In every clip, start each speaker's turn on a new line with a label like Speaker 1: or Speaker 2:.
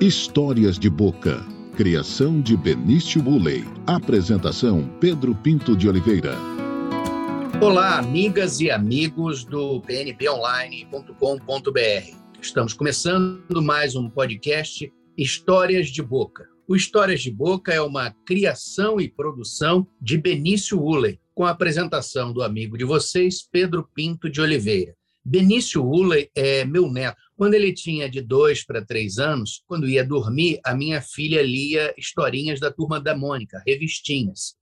Speaker 1: Histórias de Boca. Criação de Benício Bulley. Apresentação Pedro Pinto de Oliveira.
Speaker 2: Olá, amigas e amigos do pnponline.com.br. Estamos começando mais um podcast Histórias de Boca. O Histórias de Boca é uma criação e produção de Benício Ulley, com a apresentação do amigo de vocês, Pedro Pinto de Oliveira. Benício Ulley é meu neto. Quando ele tinha de dois para três anos, quando ia dormir, a minha filha lia historinhas da turma da Mônica, revistinhas.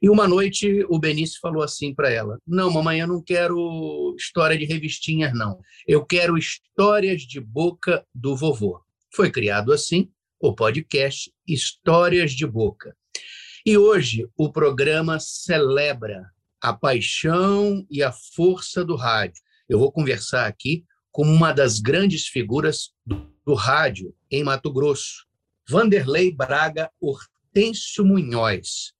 Speaker 2: E uma noite o Benício falou assim para ela: Não, mamãe, eu não quero história de revistinhas, não. Eu quero histórias de boca do vovô. Foi criado assim o podcast Histórias de Boca. E hoje o programa celebra a paixão e a força do rádio eu vou conversar aqui com uma das grandes figuras do, do rádio em Mato Grosso, Vanderlei Braga Hortêncio Munhoz,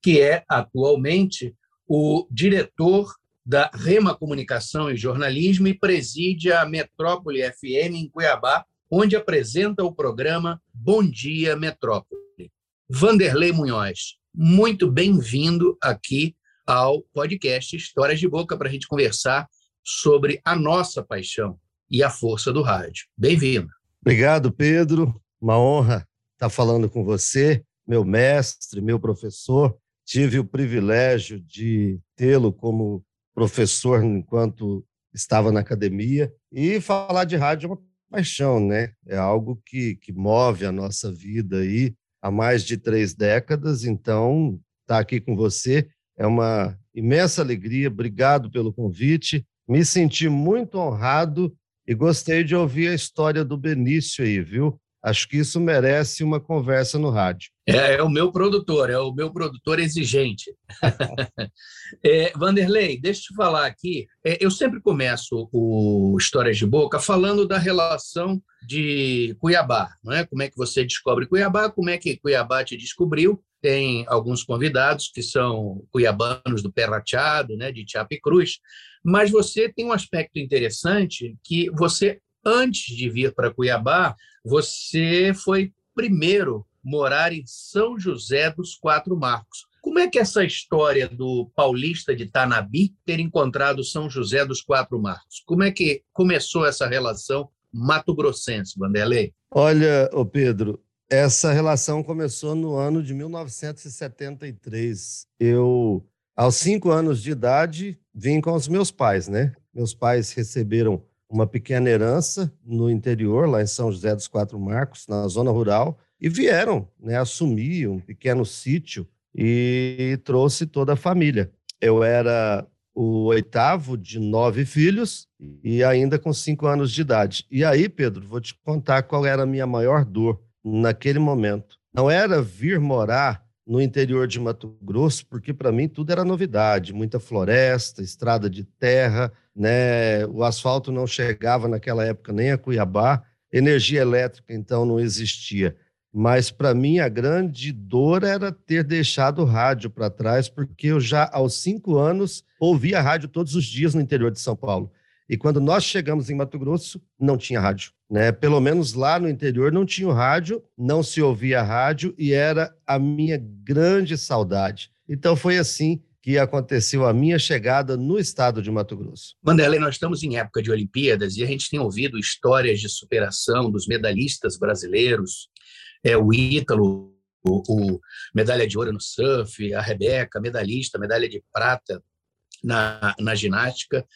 Speaker 2: que é atualmente o diretor da Rema Comunicação e Jornalismo e preside a Metrópole FM em Cuiabá, onde apresenta o programa Bom Dia Metrópole. Vanderlei Munhoz, muito bem-vindo aqui ao podcast Histórias de Boca para a gente conversar sobre a nossa paixão e a força do rádio. Bem-vindo.
Speaker 3: Obrigado, Pedro. Uma honra estar falando com você, meu mestre, meu professor. Tive o privilégio de tê-lo como professor enquanto estava na academia. E falar de rádio é uma paixão, né? É algo que, que move a nossa vida aí há mais de três décadas. Então, estar aqui com você é uma imensa alegria. Obrigado pelo convite. Me senti muito honrado e gostei de ouvir a história do Benício aí, viu? Acho que isso merece uma conversa no rádio.
Speaker 2: É, é o meu produtor, é o meu produtor exigente. é, Vanderlei, deixa eu te falar aqui. É, eu sempre começo o Histórias de Boca falando da relação de Cuiabá, não é? Como é que você descobre Cuiabá? Como é que Cuiabá te descobriu? Tem alguns convidados que são cuiabanos do Pé né, de Cruz. Mas você tem um aspecto interessante que você, antes de vir para Cuiabá, você foi primeiro morar em São José dos Quatro Marcos. Como é que essa história do paulista de Tanabi ter encontrado São José dos Quatro Marcos? Como é que começou essa relação mato-grossense, Vanderlei?
Speaker 3: Olha, ô Pedro, essa relação começou no ano de 1973. Eu aos cinco anos de idade, vim com os meus pais, né? Meus pais receberam uma pequena herança no interior, lá em São José dos Quatro Marcos, na zona rural, e vieram né, assumir um pequeno sítio e trouxe toda a família. Eu era o oitavo de nove filhos e ainda com cinco anos de idade. E aí, Pedro, vou te contar qual era a minha maior dor naquele momento. Não era vir morar no interior de Mato Grosso, porque para mim tudo era novidade, muita floresta, estrada de terra, né? O asfalto não chegava naquela época nem a Cuiabá, energia elétrica então não existia. Mas para mim a grande dor era ter deixado o rádio para trás, porque eu já aos cinco anos ouvia rádio todos os dias no interior de São Paulo. E quando nós chegamos em Mato Grosso, não tinha rádio. Né? Pelo menos lá no interior não tinha rádio, não se ouvia rádio e era a minha grande saudade. Então foi assim que aconteceu a minha chegada no estado de Mato Grosso.
Speaker 2: Vanderlei, nós estamos em época de Olimpíadas e a gente tem ouvido histórias de superação dos medalhistas brasileiros, é, o Ítalo, o, o medalha de ouro no surf, a Rebeca, medalhista, medalha de prata na, na ginástica.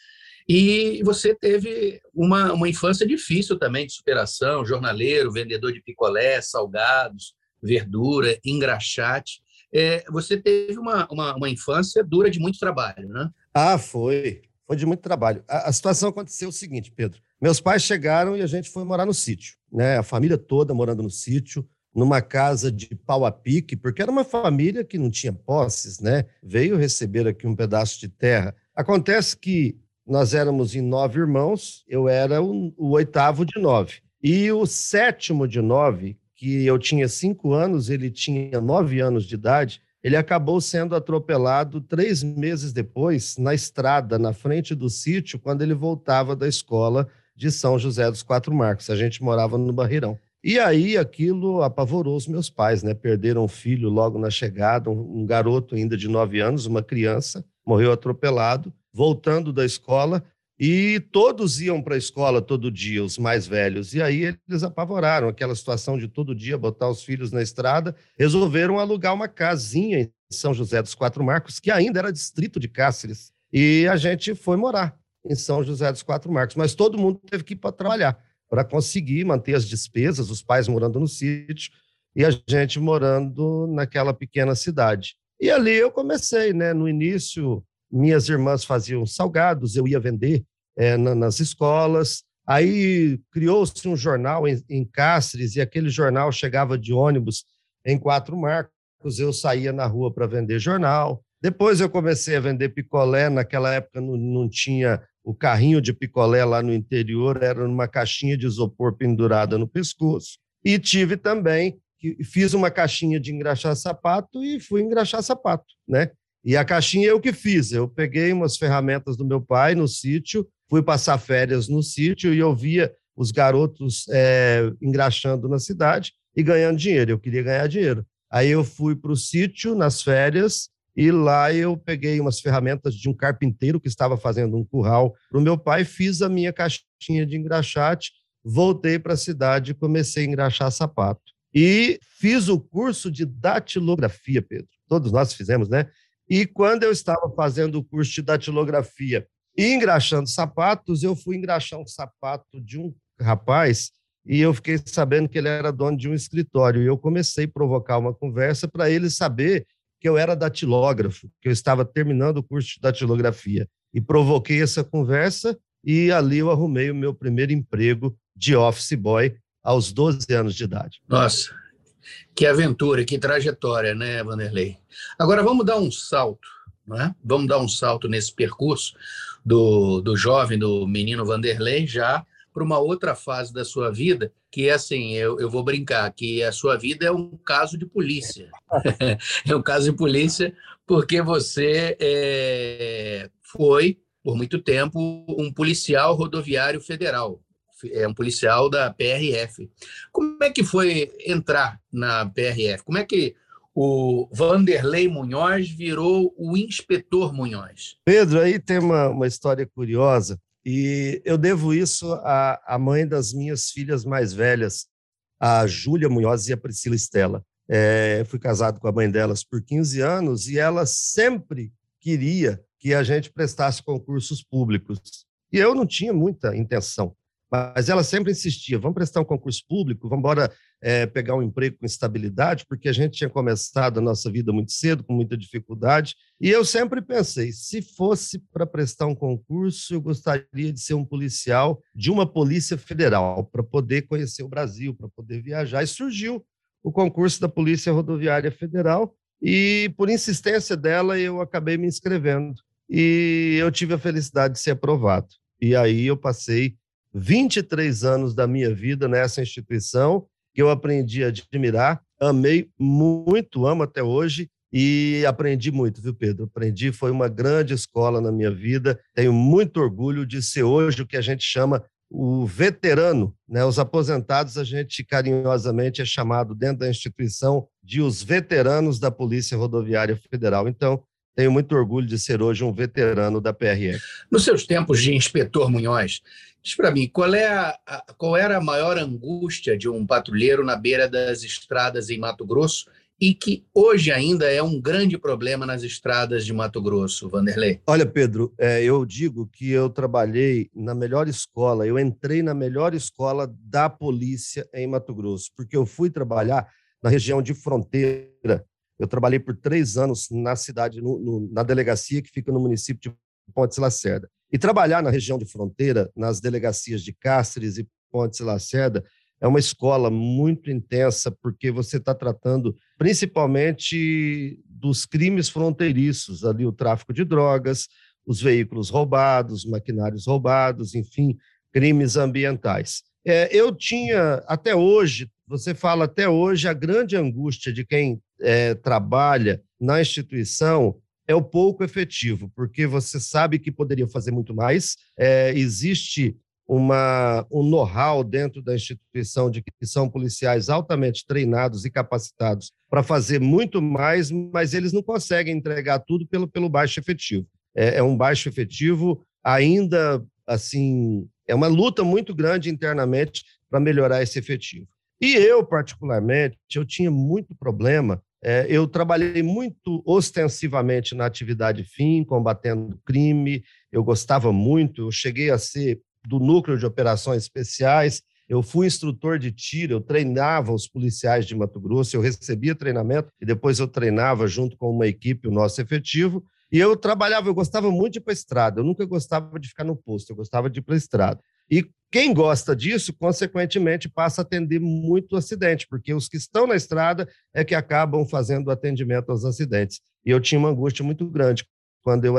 Speaker 2: E você teve uma, uma infância difícil também de superação, jornaleiro, vendedor de picolé, salgados, verdura, engraxate. É, você teve uma, uma, uma, infância dura de muito trabalho, né?
Speaker 3: Ah, foi. Foi de muito trabalho. A, a, situação aconteceu o seguinte, Pedro. Meus pais chegaram e a gente foi morar no sítio. Né? A família toda morando no sítio, numa casa de pau a pique, porque era uma família que não tinha posses, né? Veio receber aqui um pedaço de terra. Acontece que nós éramos em nove irmãos, eu era o, o, oitavo de nove. E o sétimo de nove, que eu tinha cinco anos, ele tinha nove anos de idade, ele acabou sendo atropelado três meses depois, na estrada, na frente do sítio, quando ele voltava da escola de São José dos Quatro Marcos. A gente morava no Barreirão. E aí aquilo apavorou os meus pais, né? Perderam um filho logo na chegada, um, um garoto ainda de nove anos, uma criança, morreu atropelado, voltando da escola, e todos iam para a escola todo dia, os mais velhos. E aí eles apavoraram aquela situação de todo dia botar os filhos na estrada, resolveram alugar uma casinha em São José dos Quatro Marcos, que ainda era distrito de Cáceres. E a gente foi morar em São José dos Quatro Marcos, mas todo mundo teve que ir para trabalhar para conseguir manter as despesas, os pais morando no sítio e a gente morando naquela pequena cidade. E ali eu comecei, né? No início, minhas irmãs faziam salgados, eu ia vender é, na, nas escolas. Aí criou-se um jornal em, em Cáceres e aquele jornal chegava de ônibus em Quatro Marcos. Eu saía na rua para vender jornal. Depois eu comecei a vender picolé. Naquela época não, não tinha o carrinho de picolé lá no interior era numa caixinha de isopor pendurada no pescoço. E tive também, fiz uma caixinha de engraxar sapato e fui engraxar sapato, né? E a caixinha eu que fiz. Eu peguei umas ferramentas do meu pai no sítio, fui passar férias no sítio e eu via os garotos é, engraxando na cidade e ganhando dinheiro. Eu queria ganhar dinheiro. Aí eu fui para o sítio nas férias e lá eu peguei umas ferramentas de um carpinteiro que estava fazendo um curral para o meu pai, fiz a minha caixinha de engraxate, voltei para a cidade e comecei a engraxar sapato. E fiz o curso de datilografia, Pedro. Todos nós fizemos, né? E quando eu estava fazendo o curso de datilografia e engraxando sapatos, eu fui engraxar um sapato de um rapaz e eu fiquei sabendo que ele era dono de um escritório. E eu comecei a provocar uma conversa para ele saber que eu era datilógrafo, que eu estava terminando o curso de datilografia. E provoquei essa conversa e ali eu arrumei o meu primeiro emprego de office boy aos 12 anos de idade.
Speaker 2: Nossa, que aventura, que trajetória, né, Vanderlei? Agora vamos dar um salto, né? Vamos dar um salto nesse percurso do, do jovem, do menino Vanderlei, já para uma outra fase da sua vida, que é assim, eu, eu vou brincar, que a sua vida é um caso de polícia. é um caso de polícia porque você é, foi, por muito tempo, um policial rodoviário federal, é um policial da PRF. Como é que foi entrar na PRF? Como é que o Vanderlei Munhoz virou o inspetor Munhoz?
Speaker 3: Pedro, aí tem uma, uma história curiosa e eu devo isso à, à mãe das minhas filhas mais velhas, a Júlia Munhoz e a Priscila Estela. É, fui casado com a mãe delas por 15 anos e ela sempre queria que a gente prestasse concursos públicos. E eu não tinha muita intenção. Mas ela sempre insistia: vamos prestar um concurso público, vamos embora é, pegar um emprego com estabilidade, porque a gente tinha começado a nossa vida muito cedo, com muita dificuldade. E eu sempre pensei: se fosse para prestar um concurso, eu gostaria de ser um policial de uma polícia federal, para poder conhecer o Brasil, para poder viajar. E surgiu o concurso da Polícia Rodoviária Federal, e por insistência dela, eu acabei me inscrevendo. E eu tive a felicidade de ser aprovado. E aí eu passei 23 anos da minha vida nessa instituição, que eu aprendi a admirar, amei muito, amo até hoje e aprendi muito, viu, Pedro? Aprendi, foi uma grande escola na minha vida. Tenho muito orgulho de ser hoje o que a gente chama o veterano, né? Os aposentados a gente carinhosamente é chamado dentro da instituição de os veteranos da Polícia Rodoviária Federal. Então, tenho muito orgulho de ser hoje um veterano da PRF.
Speaker 2: Nos seus tempos de inspetor Munhoz, Diz para mim, qual, é a, a, qual era a maior angústia de um patrulheiro na beira das estradas em Mato Grosso e que hoje ainda é um grande problema nas estradas de Mato Grosso, Vanderlei?
Speaker 3: Olha, Pedro, é, eu digo que eu trabalhei na melhor escola, eu entrei na melhor escola da polícia em Mato Grosso, porque eu fui trabalhar na região de fronteira. Eu trabalhei por três anos na cidade, no, no, na delegacia que fica no município de Pontes Lacerda. E trabalhar na região de fronteira, nas delegacias de Cáceres e Pontes Lacerda, é uma escola muito intensa, porque você está tratando principalmente dos crimes fronteiriços, ali o tráfico de drogas, os veículos roubados, maquinários roubados, enfim, crimes ambientais. É, eu tinha, até hoje, você fala até hoje, a grande angústia de quem é, trabalha na instituição é o pouco efetivo, porque você sabe que poderia fazer muito mais. É, existe uma, um know-how dentro da instituição de que são policiais altamente treinados e capacitados para fazer muito mais, mas eles não conseguem entregar tudo pelo, pelo baixo efetivo. É, é um baixo efetivo ainda assim é uma luta muito grande internamente para melhorar esse efetivo. E eu, particularmente, eu tinha muito problema. É, eu trabalhei muito ostensivamente na atividade fim, combatendo crime. Eu gostava muito. Eu cheguei a ser do núcleo de operações especiais. Eu fui instrutor de tiro, eu treinava os policiais de Mato Grosso, eu recebia treinamento e depois eu treinava junto com uma equipe o nosso efetivo. E eu trabalhava, eu gostava muito de ir para a estrada, eu nunca gostava de ficar no posto, eu gostava de ir para a estrada. E quem gosta disso, consequentemente, passa a atender muito acidente, porque os que estão na estrada é que acabam fazendo atendimento aos acidentes. E eu tinha uma angústia muito grande quando eu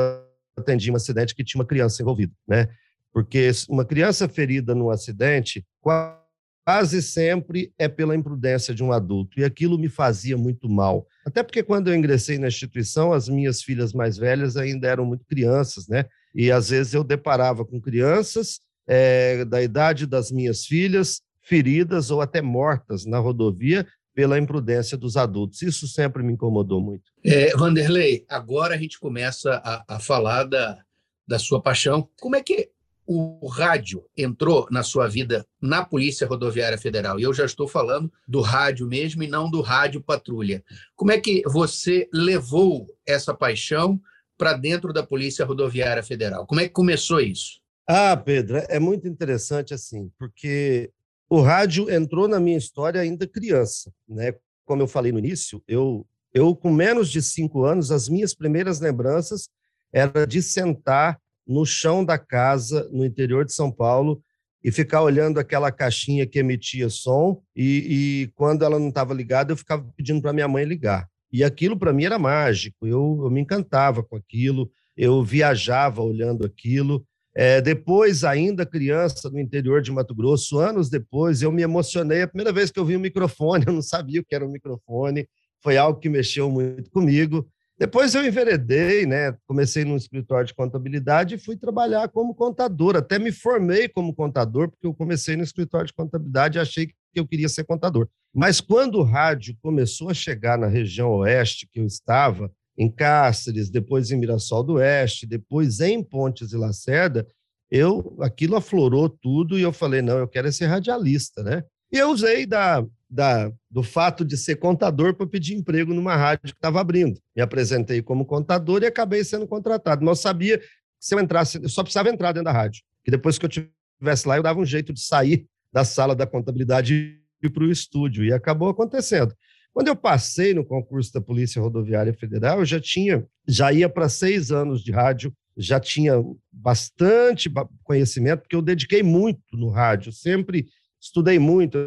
Speaker 3: atendi um acidente que tinha uma criança envolvida, né? Porque uma criança ferida num acidente, quase sempre é pela imprudência de um adulto, e aquilo me fazia muito mal. Até porque quando eu ingressei na instituição, as minhas filhas mais velhas ainda eram muito crianças, né? E às vezes eu deparava com crianças é, da idade das minhas filhas feridas ou até mortas na rodovia pela imprudência dos adultos. Isso sempre me incomodou muito.
Speaker 2: É, Vanderlei, agora a gente começa a, a falar da, da sua paixão. Como é que o rádio entrou na sua vida na Polícia Rodoviária Federal? E eu já estou falando do rádio mesmo e não do rádio patrulha. Como é que você levou essa paixão para dentro da Polícia Rodoviária Federal? Como é que começou isso?
Speaker 3: Ah, Pedro, é muito interessante assim, porque o rádio entrou na minha história ainda criança, né? Como eu falei no início, eu, eu com menos de cinco anos, as minhas primeiras lembranças era de sentar no chão da casa no interior de São Paulo e ficar olhando aquela caixinha que emitia som e, e quando ela não estava ligada eu ficava pedindo para minha mãe ligar e aquilo para mim era mágico eu, eu, me encantava com aquilo eu viajava olhando aquilo é, depois ainda criança no interior de Mato Grosso anos depois eu me emocionei a primeira vez que eu vi um microfone eu não sabia o que era um microfone foi algo que mexeu muito comigo depois eu enveredei, né? Comecei num escritório de contabilidade e fui trabalhar como contador. Até me formei como contador, porque eu comecei no escritório de contabilidade e achei que eu queria ser contador. Mas quando o rádio começou a chegar na região oeste que eu estava, em Cáceres, depois em Mirassol do Oeste, depois em Pontes e Lacerda, eu aquilo aflorou tudo e eu falei, não, eu quero ser radialista, né? E eu usei da, da, do fato de ser contador para pedir emprego numa rádio que estava abrindo. Me apresentei como contador e acabei sendo contratado. Eu sabia que se eu entrasse, eu só precisava entrar dentro da rádio. Que depois que eu estivesse lá, eu dava um jeito de sair da sala da contabilidade e ir para o estúdio. E acabou acontecendo. Quando eu passei no concurso da Polícia Rodoviária Federal, eu já tinha, já ia para seis anos de rádio, já tinha bastante conhecimento, porque eu dediquei muito no rádio, sempre estudei muito,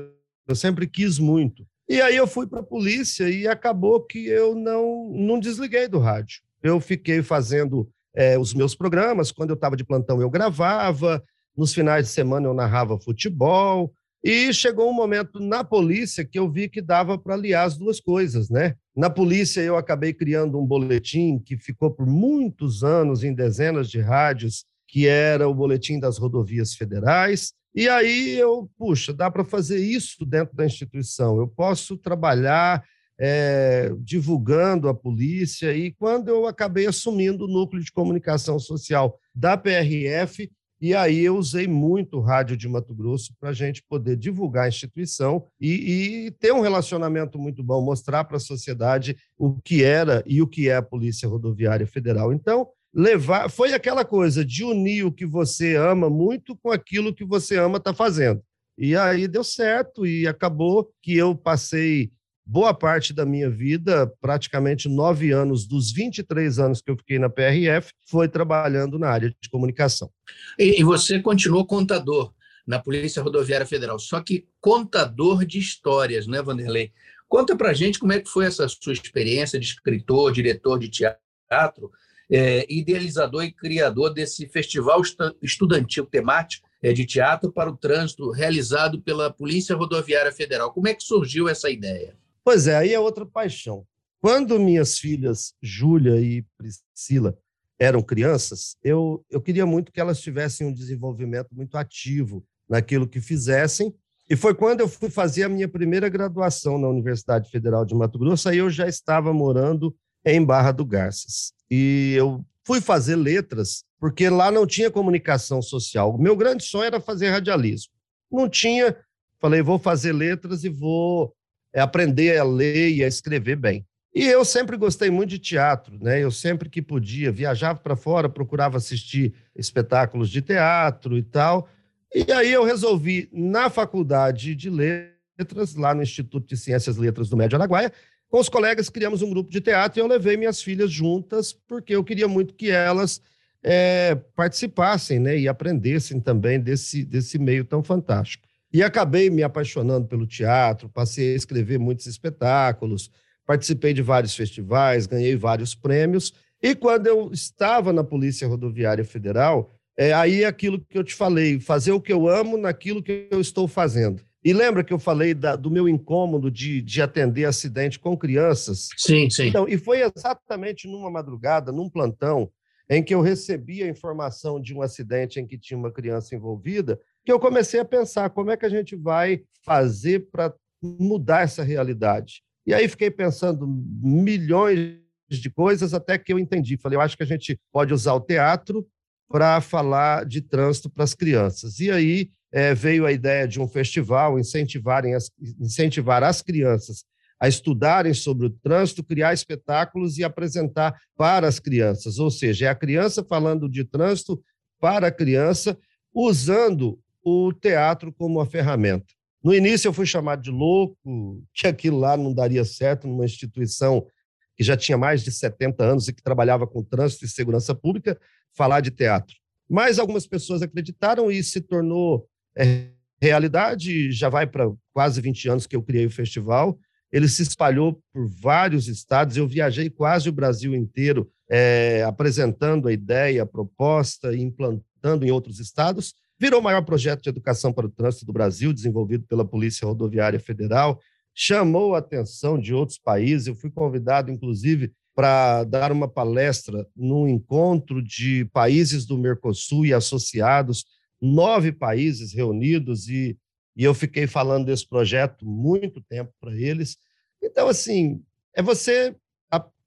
Speaker 3: eu sempre quis muito. E aí eu fui para a polícia e acabou que eu não, não desliguei do rádio. Eu fiquei fazendo é, os meus programas. Quando eu estava de plantão, eu gravava. Nos finais de semana, eu narrava futebol. E chegou um momento na polícia que eu vi que dava para aliar as duas coisas, né? Na polícia, eu acabei criando um boletim que ficou por muitos anos em dezenas de rádios, que era o Boletim das Rodovias Federais. E aí eu, puxa, dá para fazer isso dentro da instituição. Eu posso trabalhar é, divulgando a polícia. E quando eu acabei assumindo o núcleo de comunicação social da PRF, e aí eu usei muito o rádio de Mato Grosso para a gente poder divulgar a instituição e, e ter um relacionamento muito bom, mostrar para a sociedade o que era e o que é a Polícia Rodoviária Federal. Então, levar. Foi aquela coisa de unir o que você ama muito com aquilo que você ama estar tá fazendo. E aí deu certo e acabou que eu passei boa parte da minha vida, praticamente nove anos dos 23 anos que eu fiquei na PRF, foi trabalhando na área de comunicação.
Speaker 2: E, você continuou contador na Polícia Rodoviária Federal, só que contador de histórias, né, Vanderlei? Conta pra gente como é que foi essa sua experiência de escritor, diretor de teatro, é, idealizador e criador desse festival estudantil temático é, de teatro para o trânsito realizado pela Polícia Rodoviária Federal. Como é que surgiu essa ideia?
Speaker 3: Pois é, aí é outra paixão. Quando minhas filhas, Júlia e Priscila, eram crianças, eu, eu queria muito que elas tivessem um desenvolvimento muito ativo naquilo que fizessem. E foi quando eu fui fazer a minha primeira graduação na Universidade Federal de Mato Grosso, aí eu já estava morando em Barra do Garças. E eu fui fazer letras, porque lá não tinha comunicação social. O meu grande sonho era fazer radialismo. Não tinha, falei, vou fazer letras e vou é, aprender a ler e a escrever bem. E eu sempre gostei muito de teatro, né? Eu sempre que podia viajava para fora, procurava assistir espetáculos de teatro e tal. E aí eu resolvi na faculdade de letras, lá no Instituto de Ciências e Letras do Médio Araguaia, com os colegas criamos um grupo de teatro e eu levei minhas filhas juntas porque eu queria muito que elas é, participassem, né? E aprendessem também desse desse meio tão fantástico. E acabei me apaixonando pelo teatro, passei a escrever muitos espetáculos participei de vários festivais, ganhei vários prêmios. E quando eu estava na Polícia Rodoviária Federal, é aí aquilo que eu te falei, fazer o que eu amo naquilo que eu estou fazendo. E lembra que eu falei da, do meu incômodo de, de atender acidente com crianças?
Speaker 2: Sim, sim.
Speaker 3: Então, e foi exatamente numa madrugada, num plantão, em que eu recebi a informação de um acidente em que tinha uma criança envolvida, que eu comecei a pensar como é que a gente vai fazer para mudar essa realidade. E aí fiquei pensando milhões de coisas até que eu entendi. Falei, eu acho que a gente pode usar o teatro para falar de trânsito para as crianças. E aí é, veio a ideia de um festival, incentivarem as, incentivar as crianças a estudarem sobre o trânsito, criar espetáculos e apresentar para as crianças. Ou seja, é a criança falando de trânsito para a criança, usando o teatro como uma ferramenta. No início eu fui chamado de louco, que aquilo lá não daria certo numa instituição que já tinha mais de 70 anos e que trabalhava com trânsito e segurança pública, falar de teatro. Mas algumas pessoas acreditaram e se tornou é, realidade. Já vai para quase 20 anos que eu criei o festival. Ele se espalhou por vários estados. Eu viajei quase o Brasil inteiro é, apresentando a ideia, a proposta implantando em outros estados. Virou o maior projeto de educação para o trânsito do Brasil, desenvolvido pela Polícia Rodoviária Federal. Chamou a atenção de outros países. Eu fui convidado, inclusive, para dar uma palestra num encontro de países do Mercosul e associados, nove países reunidos, e, e eu fiquei falando desse projeto muito tempo para eles. Então, assim, é você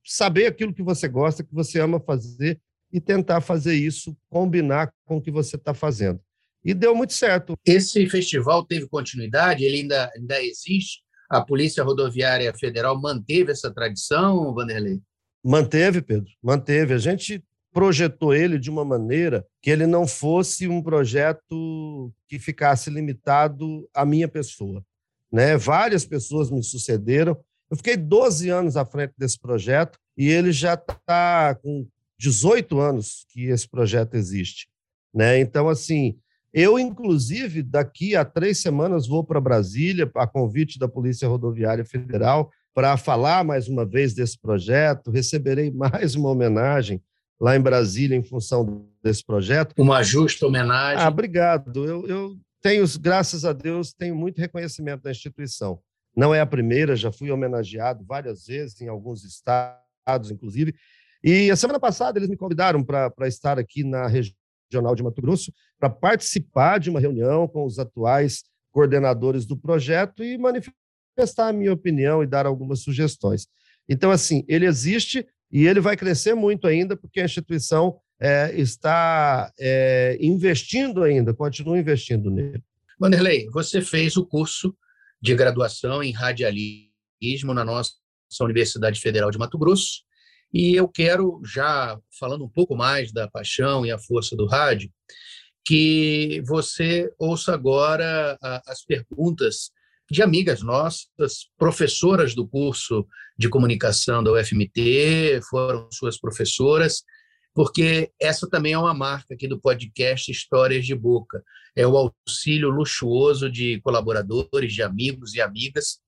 Speaker 3: saber aquilo que você gosta, que você ama fazer e tentar fazer isso combinar com o que você está fazendo e deu muito certo.
Speaker 2: Esse festival teve continuidade, ele ainda, ainda existe? A Polícia Rodoviária Federal manteve essa tradição, Vanderlei?
Speaker 3: Manteve, Pedro, manteve. A gente projetou ele de uma maneira que ele não fosse um projeto que ficasse limitado à minha pessoa. Né? Várias pessoas me sucederam. Eu fiquei 12 anos à frente desse projeto e ele já está com 18 anos que esse projeto existe. Né? Então, assim, eu, inclusive, daqui a três semanas vou para Brasília, a convite da Polícia Rodoviária Federal, para falar mais uma vez desse projeto. Receberei mais uma homenagem lá em Brasília em função desse projeto.
Speaker 2: Uma justa homenagem.
Speaker 3: Ah, obrigado. Eu, eu tenho, graças a Deus, tenho muito reconhecimento da instituição. Não é a primeira, já fui homenageado várias vezes em alguns estados, inclusive. E a semana passada eles me convidaram para estar aqui na região Regional de Mato Grosso para participar de uma reunião com os atuais coordenadores do projeto e manifestar a minha opinião e dar algumas sugestões. Então, assim, ele existe e ele vai crescer muito ainda, porque a instituição é, está é, investindo ainda, continua investindo nele.
Speaker 2: Vanderlei, você fez o curso de graduação em radialismo na nossa Universidade Federal de Mato Grosso e eu quero, já falando um pouco mais da paixão e a força do rádio, que você ouça agora as perguntas de amigas nossas, professoras do curso de comunicação da UFMT, foram suas professoras, porque essa também é uma marca aqui do podcast Histórias de Boca. É o auxílio luxuoso de colaboradores, de amigos e amigas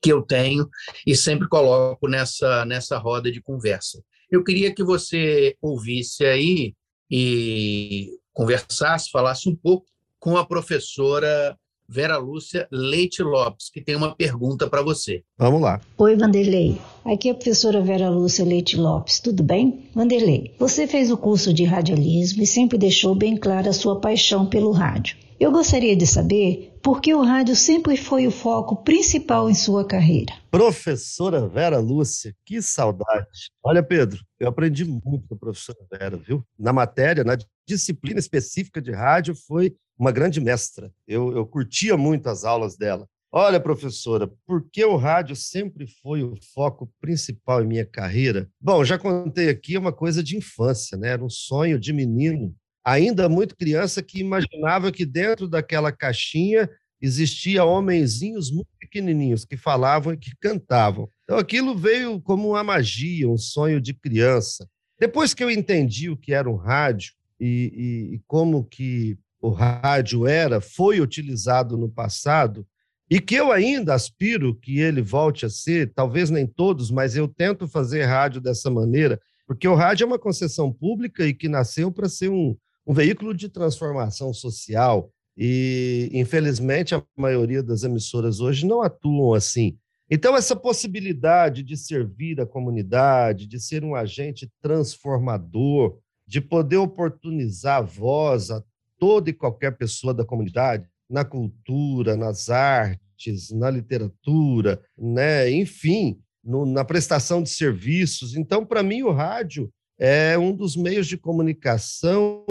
Speaker 2: que eu tenho e sempre coloco nessa, nessa roda de conversa. Eu queria que você ouvisse aí e conversasse, falasse um pouco com a professora Vera Lúcia Leite Lopes, que tem uma pergunta para você.
Speaker 3: Vamos lá.
Speaker 4: Oi, Vanderlei. Aqui é a professora Vera Lúcia Leite Lopes. Tudo bem? Vanderlei, você fez o curso de radialismo e sempre deixou bem clara a sua paixão pelo rádio. Eu gostaria de saber por que o rádio sempre foi o foco principal em sua carreira.
Speaker 3: Professora Vera Lúcia, que saudade. Olha, Pedro, eu aprendi muito com a professora Vera, viu? Na matéria, na disciplina específica de rádio, foi uma grande mestra. Eu, eu curtia muito as aulas dela. Olha, professora, por que o rádio sempre foi o foco principal em minha carreira? Bom, já contei aqui uma coisa de infância, né? Era um sonho de menino, ainda muito criança, que imaginava que dentro daquela caixinha existia homenzinhos muito pequenininhos que falavam e que cantavam. Então aquilo veio como uma magia, um sonho de criança. Depois que eu entendi o que era um rádio e, e, e como que o rádio era, foi utilizado no passado, e que eu ainda aspiro que ele volte a ser, talvez nem todos, mas eu tento fazer rádio dessa maneira, porque o rádio é uma concessão pública e que nasceu para ser um, um veículo de transformação social. E, infelizmente, a maioria das emissoras hoje não atuam assim. Então, essa possibilidade de servir a comunidade, de ser um agente transformador, de poder oportunizar a voz a toda e qualquer pessoa da comunidade, na cultura, nas artes, na literatura, né? enfim, no, na prestação de serviços. Então, para mim, o rádio é um dos meios de comunicação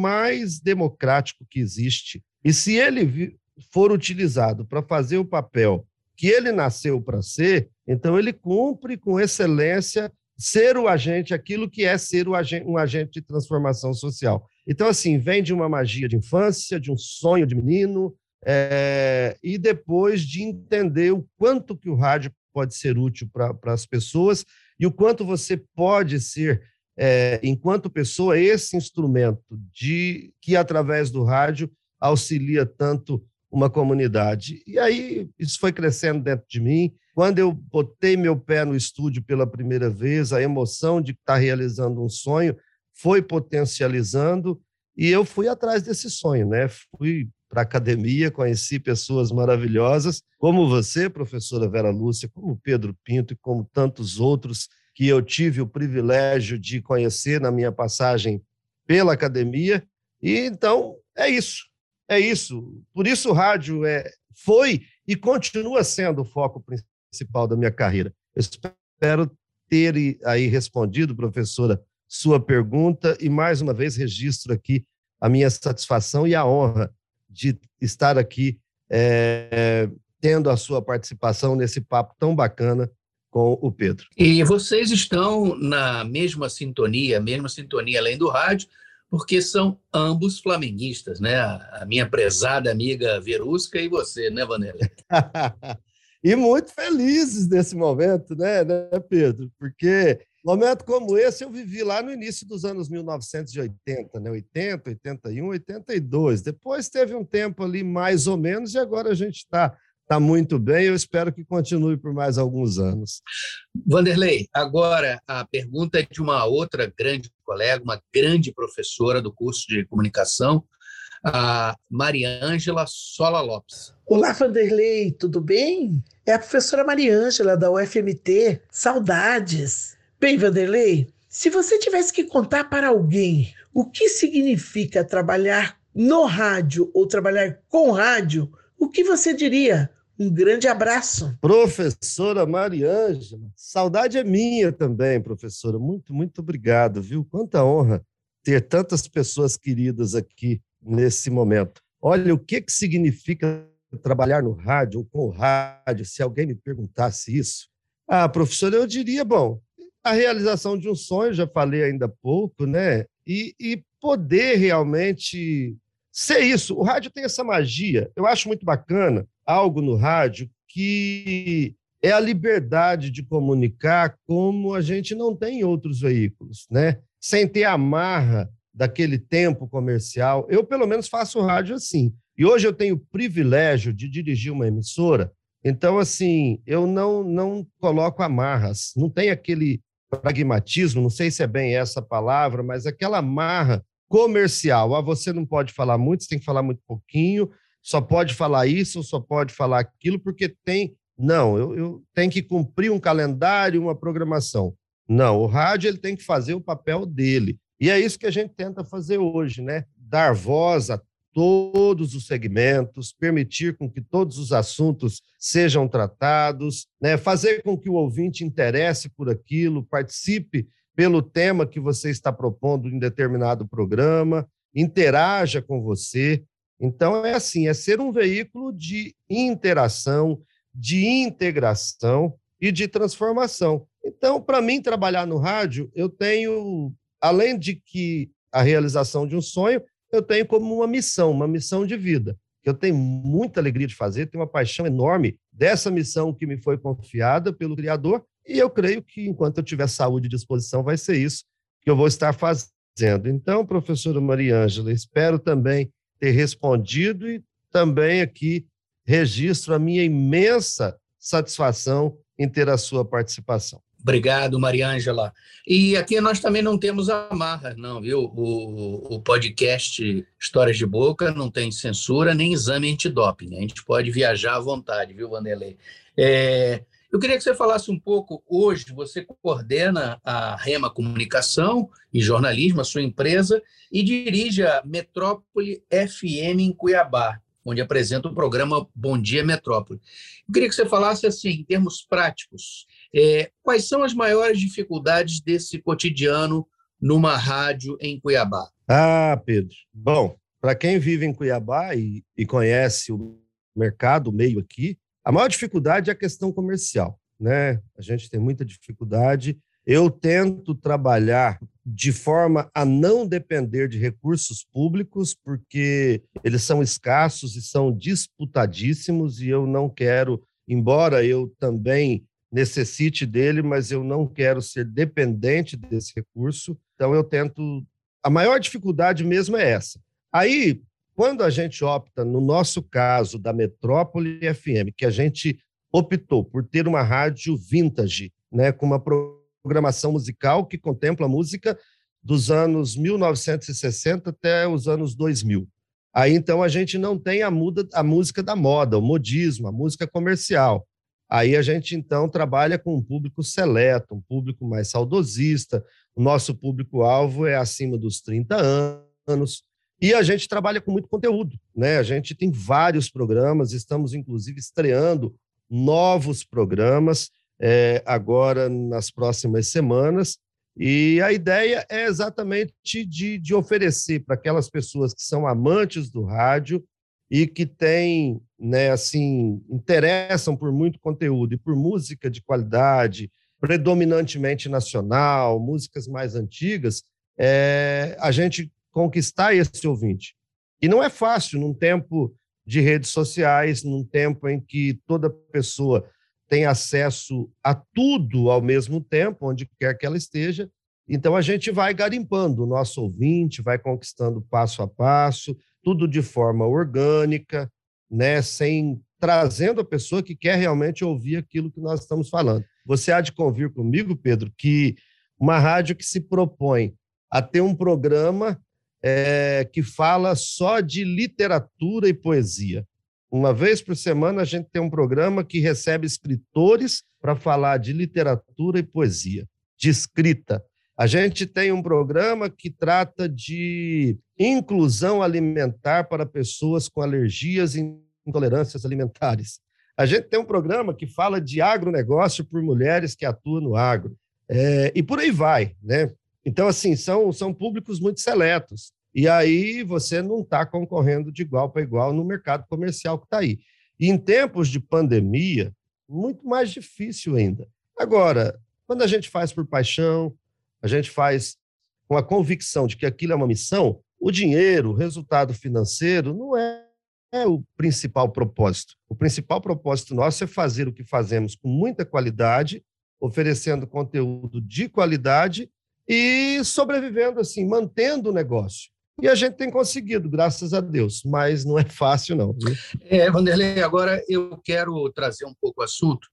Speaker 3: mais democrático que existe. E se ele for utilizado para fazer o papel que ele nasceu para ser, então ele cumpre com excelência ser o agente, aquilo que é ser agente, um agente de transformação social. Então, assim, vem de uma magia de infância, de um sonho de menino, é, e depois de entender o quanto que o rádio pode ser útil para as pessoas e o quanto você pode ser, é, enquanto pessoa, esse instrumento de que, através do rádio, auxilia tanto uma comunidade. E aí isso foi crescendo dentro de mim. Quando eu botei meu pé no estúdio pela primeira vez, a emoção de estar realizando um sonho foi potencializando e eu fui atrás desse sonho, né? Fui para a academia, conheci pessoas maravilhosas, como você, professora Vera Lúcia, como Pedro Pinto e como tantos outros que eu tive o privilégio de conhecer na minha passagem pela academia. E então é isso. É isso. Por isso o rádio é, foi e continua sendo o foco principal da minha carreira. Eu espero ter aí respondido, professora, sua pergunta e mais uma vez registro aqui a minha satisfação e a honra de estar aqui é, tendo a sua participação nesse papo tão bacana com o Pedro.
Speaker 2: E vocês estão na mesma sintonia, mesma sintonia além do rádio, porque são ambos flamenguistas, né? A minha prezada amiga Verusca e você, né, Vanessa?
Speaker 3: e muito felizes nesse momento, né, né, Pedro? Porque momento como esse eu vivi lá no início dos anos 1980, né? 80, 81, 82. Depois teve um tempo ali mais ou menos e agora a gente está tá muito bem. Eu espero que continue por mais alguns anos.
Speaker 2: Vanderlei, agora a pergunta é de uma outra grande colega, uma grande professora do curso de comunicação, a Mariângela Sola Lopes.
Speaker 5: Olá, Vanderlei, tudo bem? É a professora Mariângela da UFMT. Saudades. Bem, Vanderlei, se você tivesse que contar para alguém o que significa trabalhar no rádio ou trabalhar com rádio, o que você diria? Um grande abraço.
Speaker 3: Professora Mariângela, saudade é minha também, professora. Muito, muito obrigado, viu? Quanta honra ter tantas pessoas queridas aqui nesse momento. Olha, o que, que significa trabalhar no rádio ou com o rádio? Se alguém me perguntasse isso, ah, professor, eu diria, bom, a realização de um sonho, já falei ainda há pouco, né? E, e poder realmente ser isso. O rádio tem essa magia. Eu acho muito bacana algo no rádio que é a liberdade de comunicar como a gente não tem em outros veículos, né? Sem ter a marra daquele tempo comercial. Eu, pelo menos, faço rádio assim. E hoje eu tenho o privilégio de dirigir uma emissora, então, assim, eu não, não coloco amarras, não tem aquele pragmatismo, não sei se é bem essa palavra, mas aquela amarra comercial. Ah, você não pode falar muito, você tem que falar muito pouquinho, só pode falar isso, só pode falar aquilo, porque tem. Não, eu, eu tenho que cumprir um calendário, uma programação. Não, o rádio ele tem que fazer o papel dele. E é isso que a gente tenta fazer hoje, né? Dar voz a todos os segmentos, permitir com que todos os assuntos sejam tratados, né? fazer com que o ouvinte interesse por aquilo, participe pelo tema que você está propondo em determinado programa, interaja com você. Então, é assim: é ser um veículo de interação, de integração e de transformação. Então, para mim, trabalhar no rádio, eu tenho, além de que a realização de um sonho, eu tenho como uma missão, uma missão de vida, que eu tenho muita alegria de fazer, tenho uma paixão enorme dessa missão que me foi confiada pelo Criador, e eu creio que enquanto eu tiver saúde e disposição, vai ser isso que eu vou estar fazendo. Então, professora Mariângela, espero também ter respondido e também aqui registro a minha imensa satisfação em ter a sua participação.
Speaker 2: Obrigado, Mariângela. E aqui nós também não temos amarras, não, viu? O, o podcast Histórias de Boca não tem censura nem exame antidoping. A gente pode viajar à vontade, viu, Vanderlei? É, eu queria que você falasse um pouco, hoje você coordena a Rema Comunicação e Jornalismo, a sua empresa, e dirige a Metrópole FM em Cuiabá onde apresenta o programa Bom Dia Metrópole. Eu queria que você falasse assim, em termos práticos, é, quais são as maiores dificuldades desse cotidiano numa rádio em Cuiabá?
Speaker 3: Ah, Pedro. Bom, para quem vive em Cuiabá e, e conhece o mercado, o meio aqui, a maior dificuldade é a questão comercial. Né? A gente tem muita dificuldade. Eu tento trabalhar de forma a não depender de recursos públicos, porque eles são escassos e são disputadíssimos, e eu não quero, embora eu também necessite dele, mas eu não quero ser dependente desse recurso. Então, eu tento. A maior dificuldade mesmo é essa. Aí, quando a gente opta, no nosso caso, da Metrópole FM, que a gente optou por ter uma rádio vintage, né, com uma programação musical que contempla música dos anos 1960 até os anos 2000. Aí então a gente não tem a, muda, a música da moda, o modismo, a música comercial. Aí a gente então trabalha com um público seleto, um público mais saudosista. O nosso público-alvo é acima dos 30 anos. E a gente trabalha com muito conteúdo, né? A gente tem vários programas, estamos inclusive estreando novos programas é, agora nas próximas semanas. E a ideia é exatamente de, de oferecer para aquelas pessoas que são amantes do rádio e que têm, né, assim, interessam por muito conteúdo e por música de qualidade, predominantemente nacional, músicas mais antigas, é, a gente conquistar esse ouvinte. E não é fácil num tempo de redes sociais, num tempo em que toda pessoa tem acesso a tudo ao mesmo tempo, onde quer que ela esteja. Então a gente vai garimpando o nosso ouvinte, vai conquistando passo a passo, tudo de forma orgânica, né, sem trazendo a pessoa que quer realmente ouvir aquilo que nós estamos falando. Você há de convir comigo, Pedro, que uma rádio que se propõe a ter um programa é, que fala só de literatura e poesia. Uma vez por semana a gente tem um programa que recebe escritores para falar de literatura e poesia, de escrita. A gente tem um programa que trata de inclusão alimentar para pessoas com alergias e intolerâncias alimentares. A gente tem um programa que fala de agronegócio por mulheres que atuam no agro. É, e por aí vai, né? Então, assim, são, são públicos muito seletos. E aí você não está concorrendo de igual para igual no mercado comercial que está aí. E em tempos de pandemia, muito mais difícil ainda. Agora, quando a gente faz por paixão, a gente faz com a convicção de que aquilo é uma missão, o dinheiro, o resultado financeiro, não é, é o principal propósito. O principal propósito nosso é fazer o que fazemos com muita qualidade, oferecendo conteúdo de qualidade e sobrevivendo assim, mantendo o negócio. E a gente tem conseguido, graças a Deus, mas não é fácil, não.
Speaker 2: É, Vanderlei, agora eu quero trazer um pouco o assunto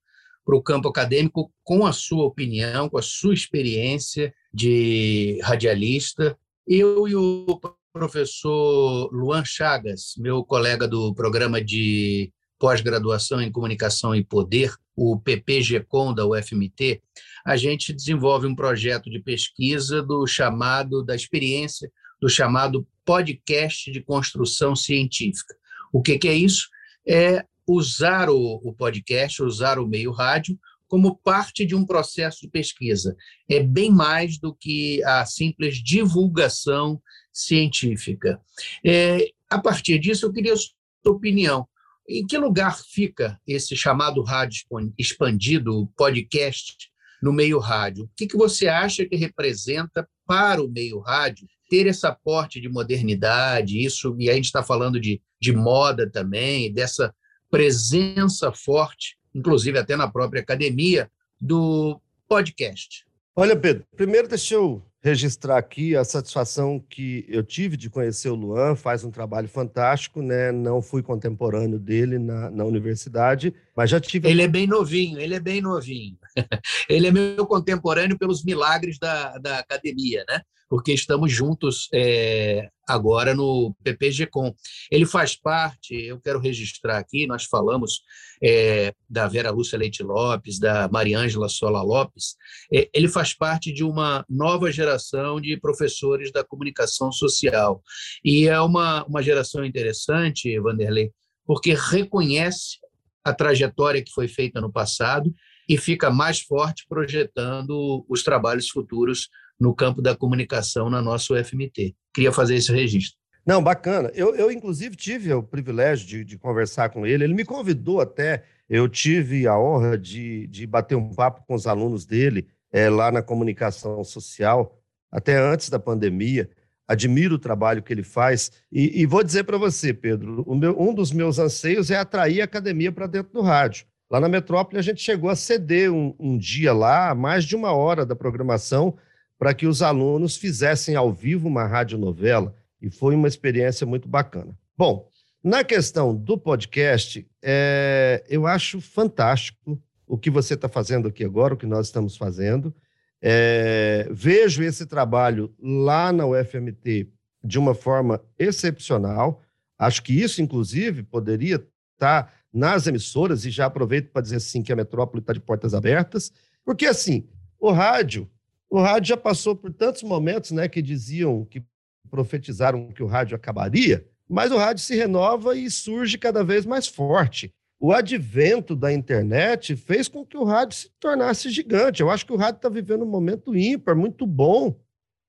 Speaker 2: para o campo acadêmico com a sua opinião, com a sua experiência de radialista. Eu e o professor Luan Chagas, meu colega do programa de pós-graduação em Comunicação e Poder, o PPGcom da UFMT, a gente desenvolve um projeto de pesquisa do chamado da experiência do chamado podcast de construção científica. O que, que é isso? É usar o, o podcast, usar o meio rádio como parte de um processo de pesquisa. É bem mais do que a simples divulgação científica. É, a partir disso, eu queria a sua opinião. Em que lugar fica esse chamado rádio expandido, podcast, no meio rádio? O que, que você acha que representa para o meio rádio ter esse aporte de modernidade, isso, e a gente está falando de, de moda também, dessa presença forte, inclusive até na própria academia, do podcast.
Speaker 3: Olha, Pedro, primeiro deixa eu registrar aqui a satisfação que eu tive de conhecer o Luan, faz um trabalho fantástico, né? Não fui contemporâneo dele na, na universidade, mas já tive.
Speaker 2: Ele é bem novinho, ele é bem novinho. ele é meu contemporâneo pelos milagres da, da academia, né? Porque estamos juntos é, agora no PPG-Com. Ele faz parte, eu quero registrar aqui, nós falamos é, da Vera Lúcia Leite Lopes, da Mariângela Sola Lopes, é, ele faz parte de uma nova geração de professores da comunicação social. E é uma, uma geração interessante, Vanderlei, porque reconhece a trajetória que foi feita no passado e fica mais forte projetando os trabalhos futuros no campo da comunicação na nossa UFMT. Queria fazer esse registro.
Speaker 3: Não, bacana. Eu, eu inclusive, tive o privilégio de, de conversar com ele. Ele me convidou até, eu tive a honra de, de bater um papo com os alunos dele é, lá na comunicação social, até antes da pandemia. Admiro o trabalho que ele faz. E, e vou dizer para você, Pedro, meu, um dos meus anseios é atrair a academia para dentro do rádio. Lá na Metrópole, a gente chegou a ceder um, um dia lá, mais de uma hora da programação, para que os alunos fizessem ao vivo uma radionovela, e foi uma experiência muito bacana. Bom, na questão do podcast, é, eu acho fantástico o que você está fazendo aqui agora, o que nós estamos fazendo. É, vejo esse trabalho lá na UFMT de uma forma excepcional. Acho que isso, inclusive, poderia estar tá nas emissoras, e já aproveito para dizer assim que a metrópole está de portas abertas, porque assim, o rádio, o rádio já passou por tantos momentos né, que diziam, que profetizaram que o rádio acabaria, mas o rádio se renova e surge cada vez mais forte. O advento da internet fez com que o rádio se tornasse gigante. Eu acho que o rádio está vivendo um momento ímpar, muito bom,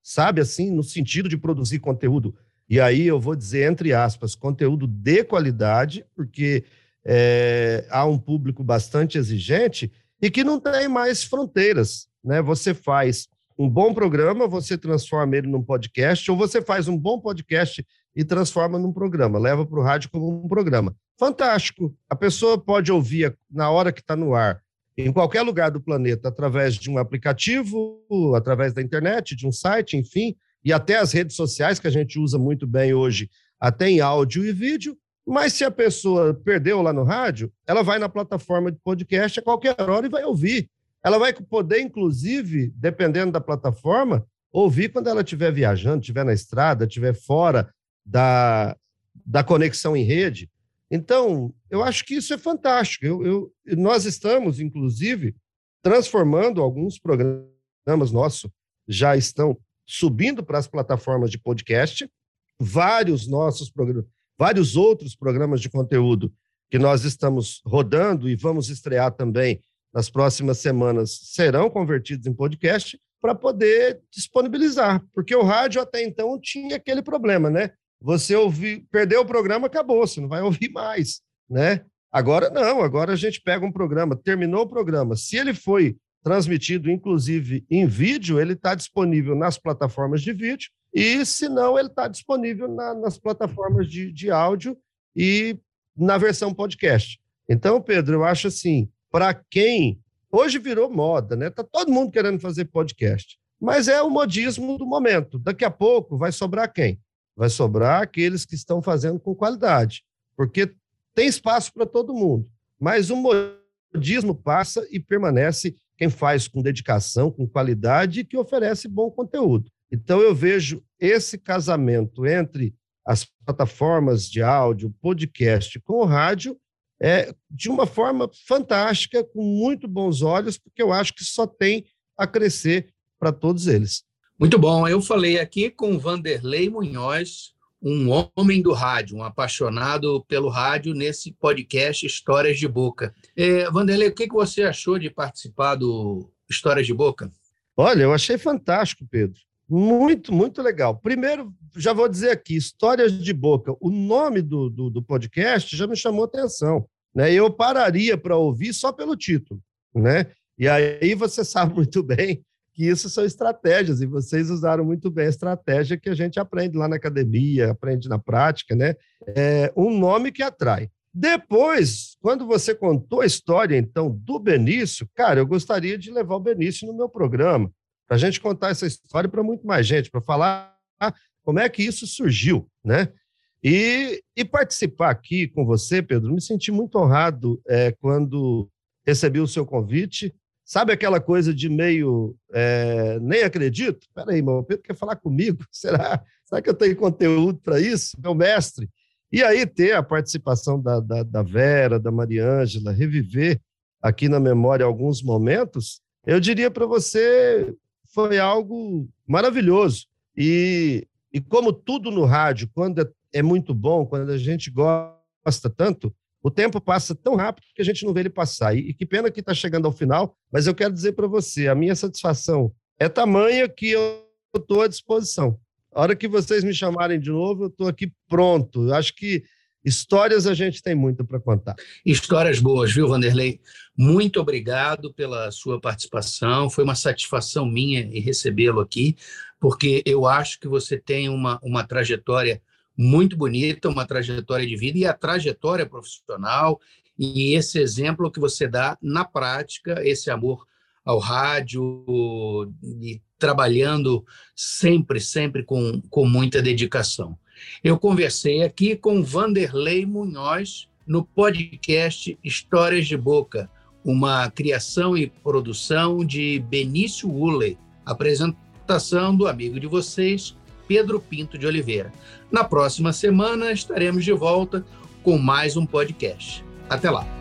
Speaker 3: sabe, assim, no sentido de produzir conteúdo. E aí eu vou dizer, entre aspas, conteúdo de qualidade, porque é, há um público bastante exigente e que não tem mais fronteiras. Né? Você faz um bom programa, você transforma ele num podcast, ou você faz um bom podcast e transforma num programa, leva para o rádio como um programa. Fantástico! A pessoa pode ouvir na hora que está no ar, em qualquer lugar do planeta, através de um aplicativo, através da internet, de um site, enfim, e até as redes sociais, que a gente usa muito bem hoje, até em áudio e vídeo, mas se a pessoa perdeu lá no rádio, ela vai na plataforma de podcast a qualquer hora e vai ouvir. Ela vai poder, inclusive, dependendo da plataforma, ouvir quando ela estiver viajando, estiver na estrada, estiver fora da, da conexão em rede. Então, eu acho que isso é fantástico. Eu, eu, nós estamos, inclusive, transformando alguns programas nossos, já estão subindo para as plataformas de podcast. Vários nossos programas vários outros programas de conteúdo que nós estamos rodando e vamos estrear também nas próximas semanas serão convertidos em podcast para poder disponibilizar, porque o rádio até então tinha aquele problema, né? Você ouvir, perdeu o programa, acabou, você não vai ouvir mais, né? Agora não, agora a gente pega um programa, terminou o programa, se ele foi transmitido inclusive em vídeo, ele está disponível nas plataformas de vídeo e, se não, ele está disponível na, nas plataformas de, de áudio e na versão podcast. Então, Pedro, eu acho assim, para quem hoje virou moda, né? Tá todo mundo querendo fazer podcast, mas é o modismo do momento. Daqui a pouco vai sobrar quem? Vai sobrar aqueles que estão fazendo com qualidade, porque tem espaço para todo mundo. Mas o modismo passa e permanece quem faz com dedicação, com qualidade e que oferece bom conteúdo. Então eu vejo esse casamento entre as plataformas de áudio, podcast com o rádio, é, de uma forma fantástica, com muito bons olhos, porque eu acho que só tem a crescer para todos eles.
Speaker 2: Muito bom. Eu falei aqui com Vanderlei Munhoz, um homem do rádio, um apaixonado pelo rádio nesse podcast Histórias de Boca. É, Vanderlei, o que você achou de participar do Histórias de Boca?
Speaker 3: Olha, eu achei fantástico, Pedro. Muito, muito legal. Primeiro, já vou dizer aqui, Histórias de Boca. O nome do, do, do podcast já me chamou atenção. Né? Eu pararia para ouvir só pelo título. Né? E aí você sabe muito bem que isso são estratégias, e vocês usaram muito bem a estratégia que a gente aprende lá na academia, aprende na prática, né? É um nome que atrai. Depois, quando você contou a história, então, do Benício, cara, eu gostaria de levar o Benício no meu programa, para a gente contar essa história para muito mais gente, para falar como é que isso surgiu, né? E, e, participar aqui com você, Pedro, me senti muito honrado é, quando recebi o seu convite Sabe aquela coisa de meio, é, nem acredito? Peraí, meu, o Pedro quer falar comigo? Será, será que eu tenho conteúdo para isso? Meu mestre. E aí ter a participação da, da, da Vera, da Mariângela, reviver aqui na memória alguns momentos, eu diria para você, foi algo maravilhoso. E, e como tudo no rádio, quando é, é muito bom, quando a gente gosta tanto, o tempo passa tão rápido que a gente não vê ele passar. E, e que pena que está chegando ao final, mas eu quero dizer para você: a minha satisfação é tamanha que eu estou à disposição. A hora que vocês me chamarem de novo, eu estou aqui pronto. Eu acho que histórias a gente tem muito para contar.
Speaker 2: Histórias boas, viu, Vanderlei? Muito obrigado pela sua participação. Foi uma satisfação minha recebê-lo aqui, porque eu acho que você tem uma, uma trajetória muito bonita, uma trajetória de vida e a trajetória profissional e esse exemplo que você dá na prática, esse amor ao rádio e trabalhando sempre, sempre com, com muita dedicação. Eu conversei aqui com Vanderlei Munhoz no podcast Histórias de Boca, uma criação e produção de Benício Ulle, apresentação do amigo de vocês, Pedro Pinto de Oliveira. Na próxima semana estaremos de volta com mais um podcast. Até lá!